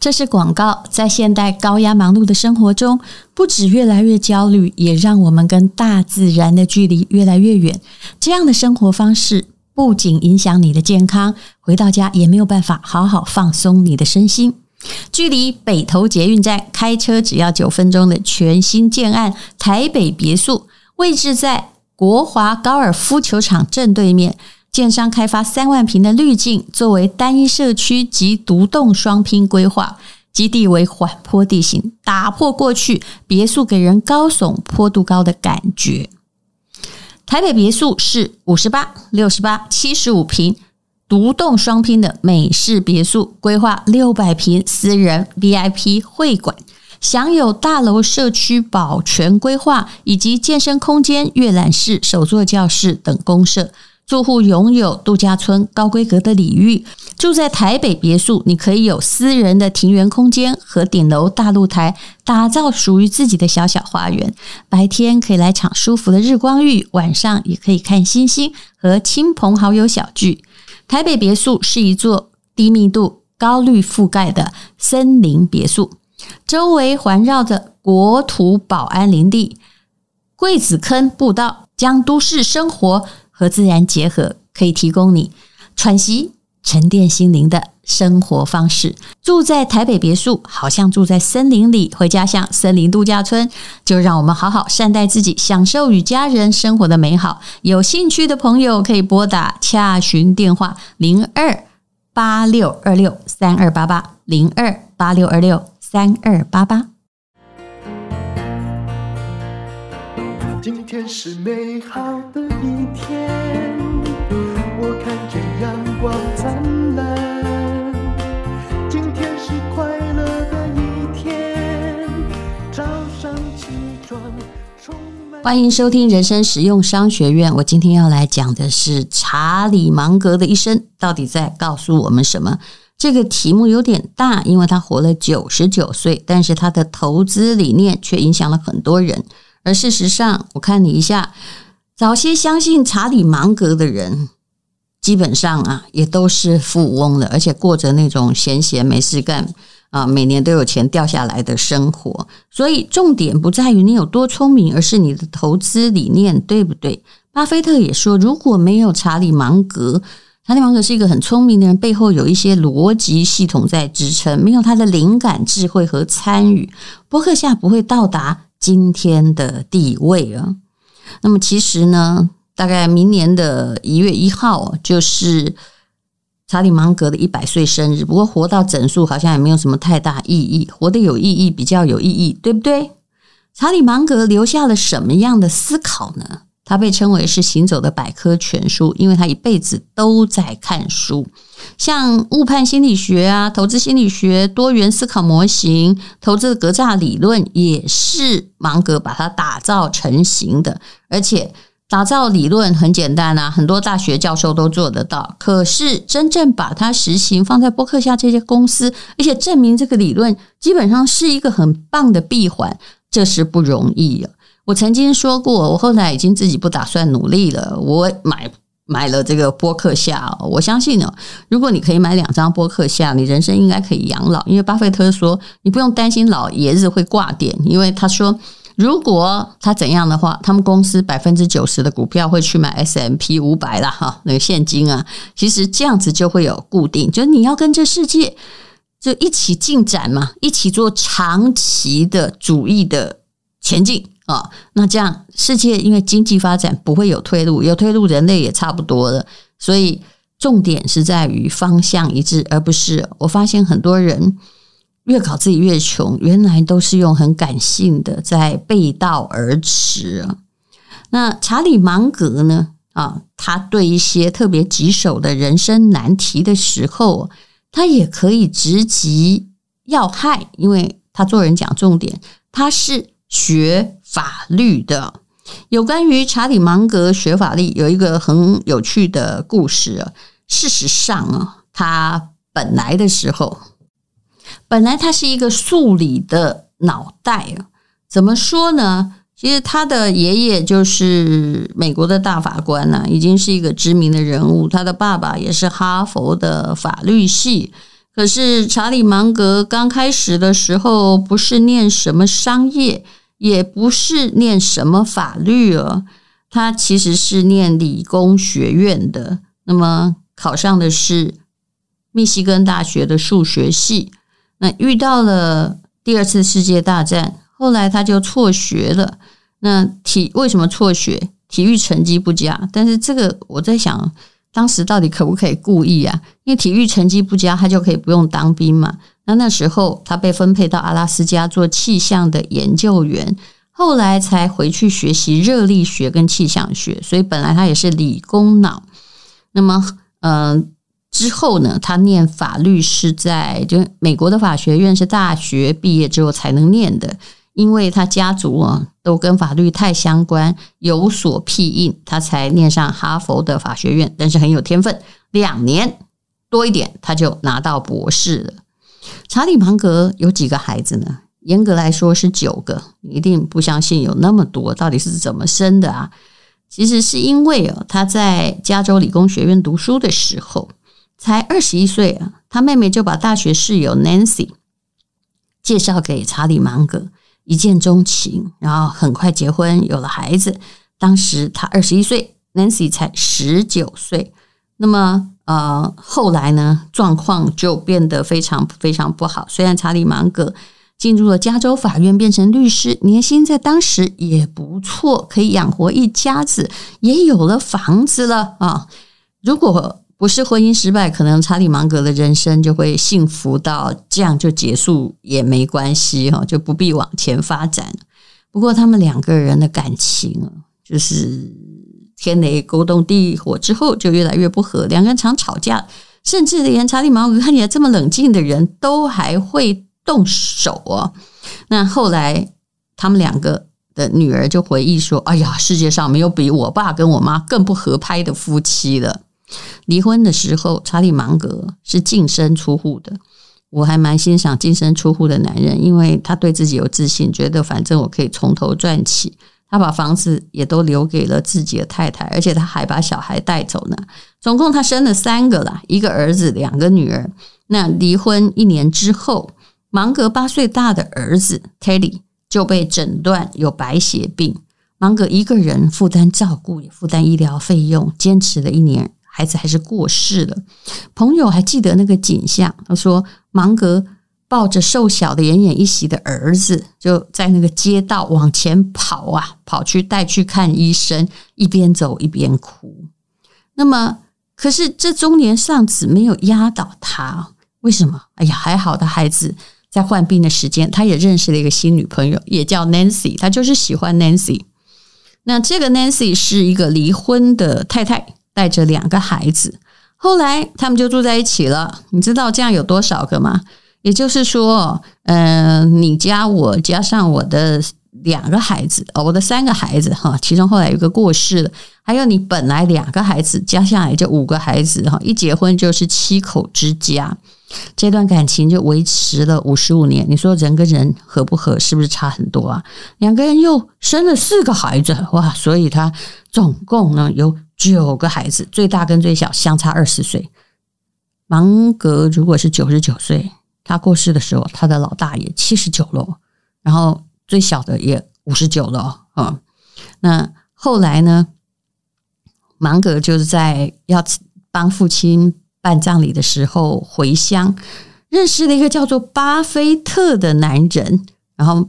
这是广告。在现代高压忙碌的生活中，不止越来越焦虑，也让我们跟大自然的距离越来越远。这样的生活方式不仅影响你的健康，回到家也没有办法好好放松你的身心。距离北投捷运站开车只要九分钟的全新建案台北别墅，位置在国华高尔夫球场正对面。建商开发三万平的绿境，作为单一社区及独栋双拼规划，基地为缓坡地形，打破过去别墅给人高耸坡度高的感觉。台北别墅是五十八、六十八、七十五平独栋双拼的美式别墅，规划六百平私人 VIP 会馆，享有大楼社区保全规划以及健身空间、阅览室、首座教室等公设。住户拥有度假村高规格的礼遇，住在台北别墅，你可以有私人的庭园空间和顶楼大露台，打造属于自己的小小花园。白天可以来场舒服的日光浴，晚上也可以看星星和亲朋好友小聚。台北别墅是一座低密度、高绿覆盖的森林别墅，周围环绕着国土保安林地、桂子坑步道，将都市生活和自然结合，可以提供你喘息、沉淀心灵的生活方式。住在台北别墅，好像住在森林里；回家像森林度假村。就让我们好好善待自己，享受与家人生活的美好。有兴趣的朋友可以拨打洽询电话：零二八六二六三二八八，零二八六二六三二八八。今天是美好的一天，我看见阳光灿烂。今天是快乐的一天，早上起床充满。欢迎收听人生实用商学院。我今天要来讲的是查理芒格的一生到底在告诉我们什么？这个题目有点大，因为他活了九十九岁，但是他的投资理念却影响了很多人。而事实上，我看你一下，早些相信查理芒格的人，基本上啊，也都是富翁了，而且过着那种闲闲没事干啊，每年都有钱掉下来的生活。所以，重点不在于你有多聪明，而是你的投资理念对不对？巴菲特也说，如果没有查理芒格，查理芒格是一个很聪明的人，背后有一些逻辑系统在支撑，没有他的灵感、智慧和参与，伯克夏不会到达。今天的地位啊，那么其实呢，大概明年的一月一号就是查理芒格的一百岁生日。不过活到整数好像也没有什么太大意义，活得有意义比较有意义，对不对？查理芒格留下了什么样的思考呢？他被称为是行走的百科全书，因为他一辈子都在看书，像误判心理学啊、投资心理学、多元思考模型、投资的格栅理论，也是芒格把它打造成型的。而且打造理论很简单啊，很多大学教授都做得到。可是真正把它实行放在博客下这些公司，而且证明这个理论基本上是一个很棒的闭环，这是不容易啊。我曾经说过，我后来已经自己不打算努力了。我买买了这个播客下，我相信呢，如果你可以买两张播客下，你人生应该可以养老。因为巴菲特说，你不用担心老爷子会挂点，因为他说，如果他怎样的话，他们公司百分之九十的股票会去买 S M P 五百了哈，那个现金啊，其实这样子就会有固定，就是你要跟这世界就一起进展嘛，一起做长期的主义的前进。哦，那这样世界因为经济发展不会有退路，有退路人类也差不多了。所以重点是在于方向一致，而不是我发现很多人越搞自己越穷，原来都是用很感性的在背道而驰。那查理芒格呢？啊，他对一些特别棘手的人生难题的时候，他也可以直击要害，因为他做人讲重点，他是学。法律的。有关于查理芒格学法律有一个很有趣的故事啊。事实上啊，他本来的时候，本来他是一个数理的脑袋啊。怎么说呢？其实他的爷爷就是美国的大法官呐，已经是一个知名的人物。他的爸爸也是哈佛的法律系。可是查理芒格刚开始的时候，不是念什么商业，也不是念什么法律哦，他其实是念理工学院的。那么考上的是密西根大学的数学系。那遇到了第二次世界大战，后来他就辍学了。那体为什么辍学？体育成绩不佳。但是这个我在想。当时到底可不可以故意啊？因为体育成绩不佳，他就可以不用当兵嘛。那那时候他被分配到阿拉斯加做气象的研究员，后来才回去学习热力学跟气象学。所以本来他也是理工脑。那么，嗯、呃，之后呢，他念法律是在就美国的法学院，是大学毕业之后才能念的。因为他家族啊都跟法律太相关，有所庇荫，他才念上哈佛的法学院。但是很有天分，两年多一点他就拿到博士了。查理芒格有几个孩子呢？严格来说是九个，你一定不相信有那么多，到底是怎么生的啊？其实是因为哦，他在加州理工学院读书的时候才二十一岁啊，他妹妹就把大学室友 Nancy 介绍给查理芒格。一见钟情，然后很快结婚，有了孩子。当时他二十一岁，Nancy 才十九岁。那么，呃，后来呢，状况就变得非常非常不好。虽然查理芒格进入了加州法院，变成律师，年薪在当时也不错，可以养活一家子，也有了房子了啊。如果不是婚姻失败，可能查理芒格的人生就会幸福到这样就结束也没关系哈，就不必往前发展。不过他们两个人的感情，就是天雷勾动地火之后就越来越不和，两个人常吵架，甚至连查理芒格看起来这么冷静的人都还会动手哦。那后来他们两个的女儿就回忆说：“哎呀，世界上没有比我爸跟我妈更不合拍的夫妻了。”离婚的时候，查理芒格是净身出户的。我还蛮欣赏净身出户的男人，因为他对自己有自信，觉得反正我可以从头赚起。他把房子也都留给了自己的太太，而且他还把小孩带走呢。总共他生了三个啦，一个儿子，两个女儿。那离婚一年之后，芒格八岁大的儿子 Teddy 就被诊断有白血病，芒格一个人负担照顾，也负担医疗费用，坚持了一年。孩子还是过世了，朋友还记得那个景象。他说，芒格抱着瘦小的奄奄一息的儿子，就在那个街道往前跑啊，跑去带去看医生，一边走一边哭。那么，可是这中年丧子没有压倒他，为什么？哎呀，还好的孩子在患病的时间，他也认识了一个新女朋友，也叫 Nancy，他就是喜欢 Nancy。那这个 Nancy 是一个离婚的太太。带着两个孩子，后来他们就住在一起了。你知道这样有多少个吗？也就是说，嗯、你加我加上我的两个孩子，哦，我的三个孩子哈，其中后来有个过世了，还有你本来两个孩子加下来就五个孩子哈，一结婚就是七口之家。这段感情就维持了五十五年。你说人跟人合不合，是不是差很多啊？两个人又生了四个孩子，哇！所以他总共呢有九个孩子，最大跟最小相差二十岁。芒格如果是九十九岁，他过世的时候，他的老大也七十九了，然后最小的也五十九了啊。那后来呢，芒格就是在要帮父亲。办葬礼的时候回乡，认识了一个叫做巴菲特的男人，然后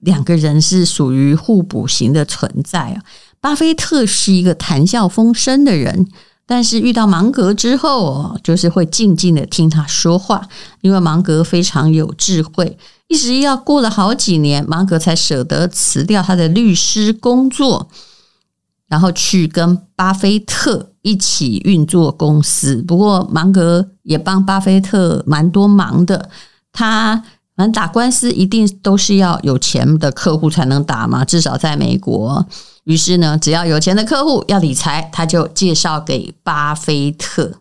两个人是属于互补型的存在啊。巴菲特是一个谈笑风生的人，但是遇到芒格之后，哦就是会静静的听他说话，因为芒格非常有智慧。一直要过了好几年，芒格才舍得辞掉他的律师工作。然后去跟巴菲特一起运作公司，不过芒格也帮巴菲特蛮多忙的。他正打官司一定都是要有钱的客户才能打嘛，至少在美国。于是呢，只要有钱的客户要理财，他就介绍给巴菲特。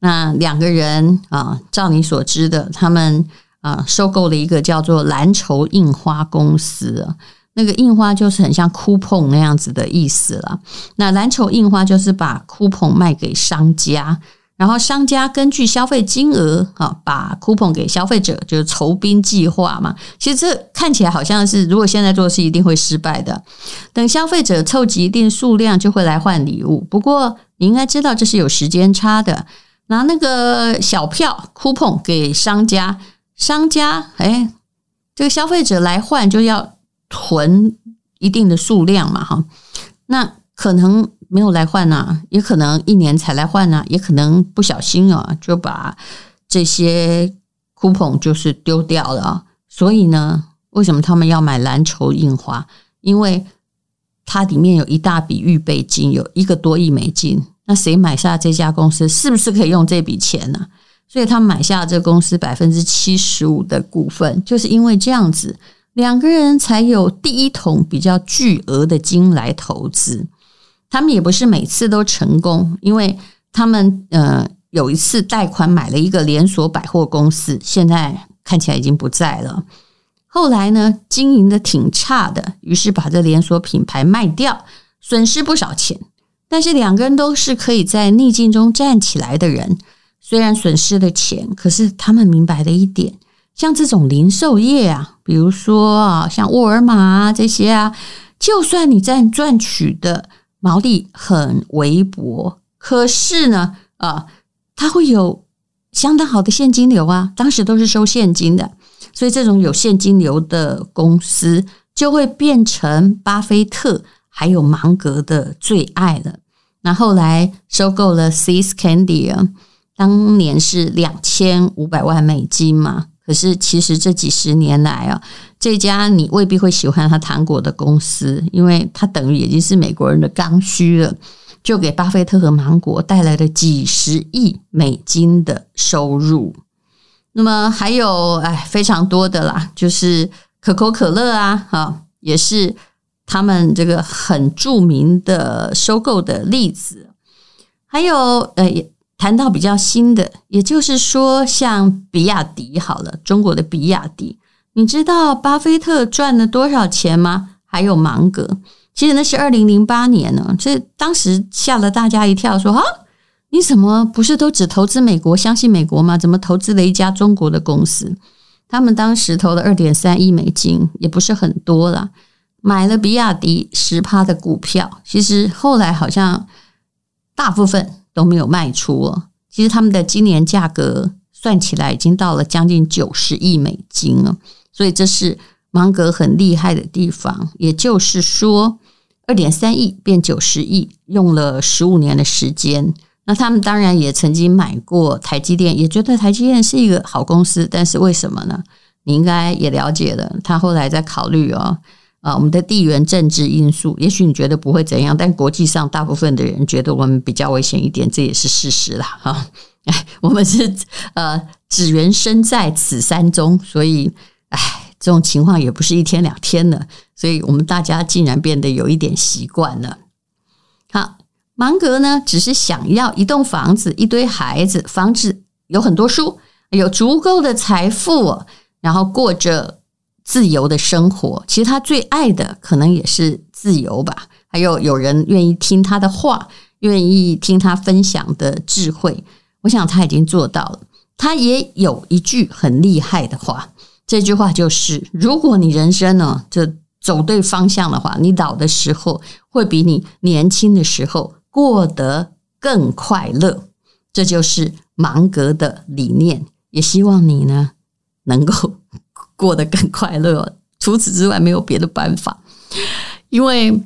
那两个人啊，照你所知的，他们啊收购了一个叫做蓝筹印花公司。那个印花就是很像 coupon 那样子的意思了。那蓝筹印花就是把 coupon 卖给商家，然后商家根据消费金额啊，把 coupon 给消费者，就是酬宾计划嘛。其实这看起来好像是，如果现在做是一定会失败的。等消费者凑集一定数量，就会来换礼物。不过你应该知道，这是有时间差的。拿那个小票 coupon 给商家，商家哎，这个消费者来换就要囤一定的数量嘛，哈，那可能。没有来换呐，也可能一年才来换呐，也可能不小心啊就把这些 coupon 就是丢掉了。所以呢，为什么他们要买蓝筹印花？因为它里面有一大笔预备金，有一个多亿美金。那谁买下这家公司，是不是可以用这笔钱呢？所以他买下这公司百分之七十五的股份，就是因为这样子，两个人才有第一桶比较巨额的金来投资。他们也不是每次都成功，因为他们呃有一次贷款买了一个连锁百货公司，现在看起来已经不在了。后来呢，经营的挺差的，于是把这连锁品牌卖掉，损失不少钱。但是两个人都是可以在逆境中站起来的人，虽然损失了钱，可是他们明白了一点，像这种零售业啊，比如说啊，像沃尔玛啊这些啊，就算你在赚取的。毛利很微薄，可是呢，啊，它会有相当好的现金流啊。当时都是收现金的，所以这种有现金流的公司就会变成巴菲特还有芒格的最爱了。那后来收购了 See's Candy 啊，当年是两千五百万美金嘛。可是，其实这几十年来啊，这家你未必会喜欢它糖果的公司，因为它等于已经是美国人的刚需了，就给巴菲特和芒果带来了几十亿美金的收入。那么还有哎，非常多的啦，就是可口可乐啊，哈，也是他们这个很著名的收购的例子。还有呃。谈到比较新的，也就是说，像比亚迪好了，中国的比亚迪，你知道巴菲特赚了多少钱吗？还有芒格，其实那是二零零八年呢，这当时吓了大家一跳，说啊，你怎么不是都只投资美国，相信美国吗？怎么投资了一家中国的公司？他们当时投了二点三亿美金，也不是很多了，买了比亚迪十趴的股票，其实后来好像大部分。都没有卖出哦。其实他们的今年价格算起来已经到了将近九十亿美金了，所以这是芒格很厉害的地方。也就是说，二点三亿变九十亿，用了十五年的时间。那他们当然也曾经买过台积电，也觉得台积电是一个好公司，但是为什么呢？你应该也了解了，他后来在考虑哦。啊，我们的地缘政治因素，也许你觉得不会怎样，但国际上大部分的人觉得我们比较危险一点，这也是事实啦。哈，哎，我们是呃，只缘身在此山中，所以，哎，这种情况也不是一天两天了，所以我们大家竟然变得有一点习惯了。好，芒格呢，只是想要一栋房子、一堆孩子、房子有很多书、有足够的财富，然后过着。自由的生活，其实他最爱的可能也是自由吧。还有有人愿意听他的话，愿意听他分享的智慧。我想他已经做到了。他也有一句很厉害的话，这句话就是：如果你人生呢，就走对方向的话，你老的时候会比你年轻的时候过得更快乐。这就是芒格的理念。也希望你呢，能够。过得更快乐，除此之外没有别的办法。因为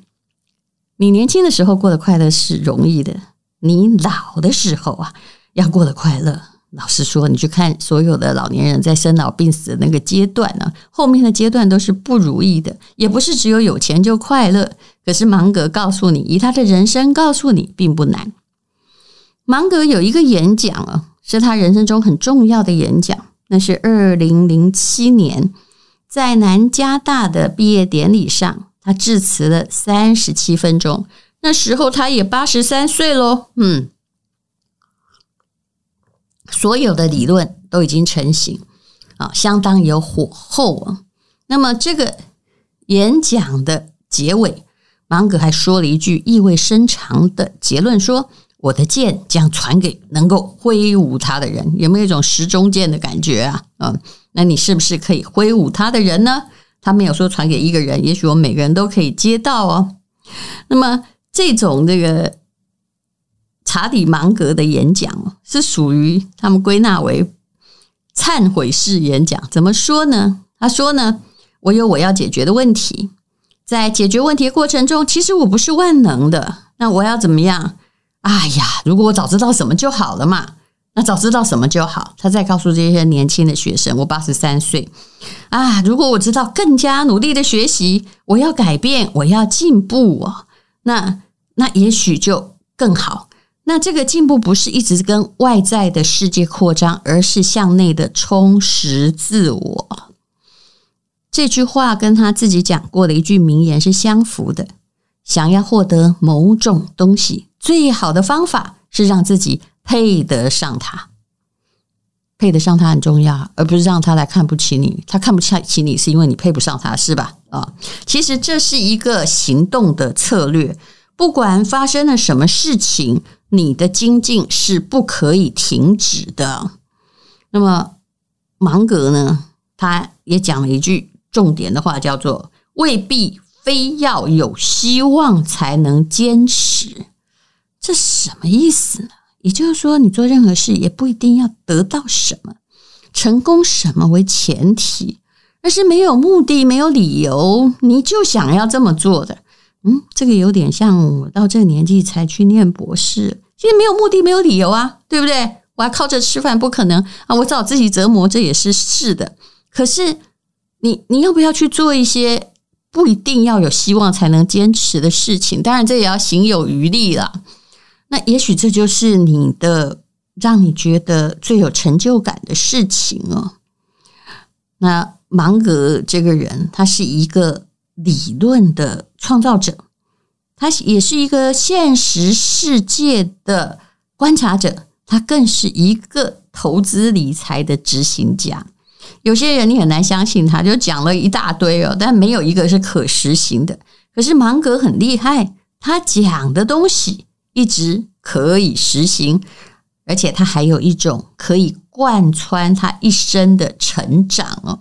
你年轻的时候过得快乐是容易的，你老的时候啊，要过得快乐。老实说，你去看所有的老年人在生老病死的那个阶段呢，后面的阶段都是不如意的，也不是只有有钱就快乐。可是芒格告诉你，以他的人生告诉你，并不难。芒格有一个演讲啊，是他人生中很重要的演讲。那是二零零七年，在南加大的毕业典礼上，他致辞了三十七分钟。那时候他也八十三岁喽，嗯，所有的理论都已经成型啊，相当有火候啊。那么这个演讲的结尾，芒格还说了一句意味深长的结论说：“我的剑将传给能够挥舞它的人，有没有一种时钟剑的感觉啊？嗯，那你是不是可以挥舞它的人呢？他没有说传给一个人，也许我们每个人都可以接到哦。那么这种这个查理芒格的演讲是属于他们归纳为忏悔式演讲。怎么说呢？他说呢，我有我要解决的问题，在解决问题的过程中，其实我不是万能的。那我要怎么样？哎呀，如果我早知道什么就好了嘛。那早知道什么就好。他在告诉这些年轻的学生，我八十三岁啊，如果我知道更加努力的学习，我要改变，我要进步哦。那那也许就更好。那这个进步不是一直跟外在的世界扩张，而是向内的充实自我。这句话跟他自己讲过的一句名言是相符的。想要获得某种东西，最好的方法是让自己配得上他。配得上他很重要，而不是让他来看不起你。他看不起你，是因为你配不上他，是吧？啊，其实这是一个行动的策略。不管发生了什么事情，你的精进是不可以停止的。那么芒格呢，他也讲了一句重点的话，叫做“未必”。非要有希望才能坚持，这什么意思呢？也就是说，你做任何事也不一定要得到什么成功什么为前提，而是没有目的、没有理由，你就想要这么做的。嗯，这个有点像我到这个年纪才去念博士，其实没有目的、没有理由啊，对不对？我还靠着吃饭，不可能啊！我找自己折磨，这也是是的。可是你你要不要去做一些？不一定要有希望才能坚持的事情，当然这也要行有余力了。那也许这就是你的让你觉得最有成就感的事情哦。那芒格这个人，他是一个理论的创造者，他也是一个现实世界的观察者，他更是一个投资理财的执行家。有些人你很难相信，他就讲了一大堆哦，但没有一个是可实行的。可是芒格很厉害，他讲的东西一直可以实行，而且他还有一种可以贯穿他一生的成长哦。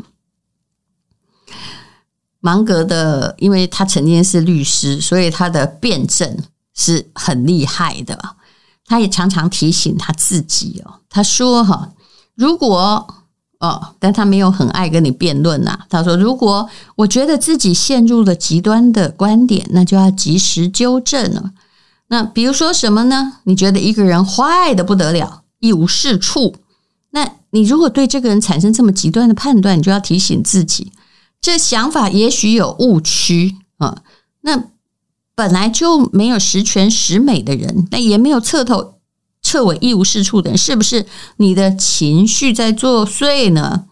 芒格的，因为他曾经是律师，所以他的辩证是很厉害的。他也常常提醒他自己哦，他说哈，如果哦，但他没有很爱跟你辩论呐。他说：“如果我觉得自己陷入了极端的观点，那就要及时纠正了。那比如说什么呢？你觉得一个人坏的不得了，一无是处，那你如果对这个人产生这么极端的判断，你就要提醒自己，这想法也许有误区啊。那本来就没有十全十美的人，那也没有彻头。”彻尾一无是处的人，是不是你的情绪在作祟呢？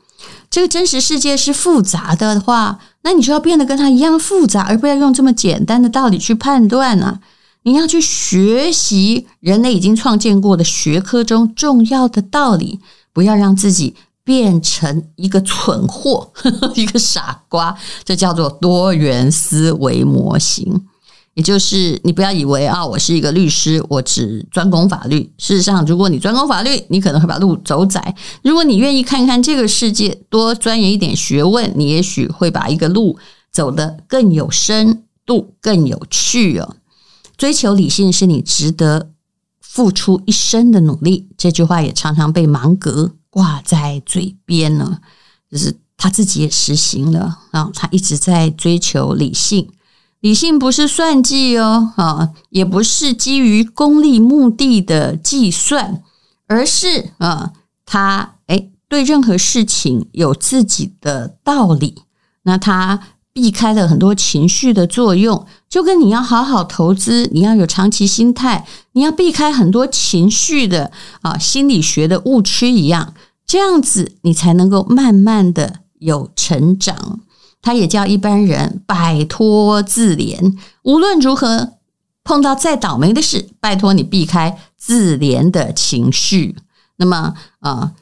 这个真实世界是复杂的话，那你就要变得跟他一样复杂，而不要用这么简单的道理去判断啊！你要去学习人类已经创建过的学科中重要的道理，不要让自己变成一个蠢货，一个傻瓜。这叫做多元思维模型。也就是你不要以为啊，我是一个律师，我只专攻法律。事实上，如果你专攻法律，你可能会把路走窄。如果你愿意看看这个世界，多钻研一点学问，你也许会把一个路走得更有深度、更有趣哦。追求理性是你值得付出一生的努力。这句话也常常被芒格挂在嘴边呢，就是他自己也实行了啊，他一直在追求理性。理性不是算计哦，啊，也不是基于功利目的的计算，而是啊，他诶对任何事情有自己的道理。那他避开了很多情绪的作用，就跟你要好好投资，你要有长期心态，你要避开很多情绪的啊心理学的误区一样，这样子你才能够慢慢的有成长。他也叫一般人摆脱自怜，无论如何碰到再倒霉的事，拜托你避开自怜的情绪。那么啊、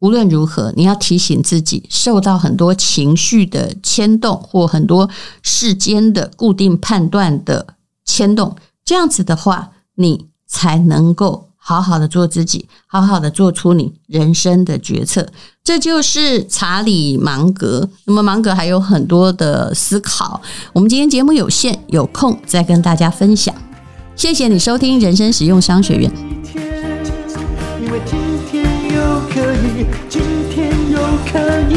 无论如何，你要提醒自己，受到很多情绪的牵动，或很多世间的固定判断的牵动，这样子的话，你才能够好好的做自己，好好的做出你人生的决策。这就是查理芒格。那么芒格还有很多的思考。我们今天节目有限，有空再跟大家分享。谢谢你收听人生实用商学院。因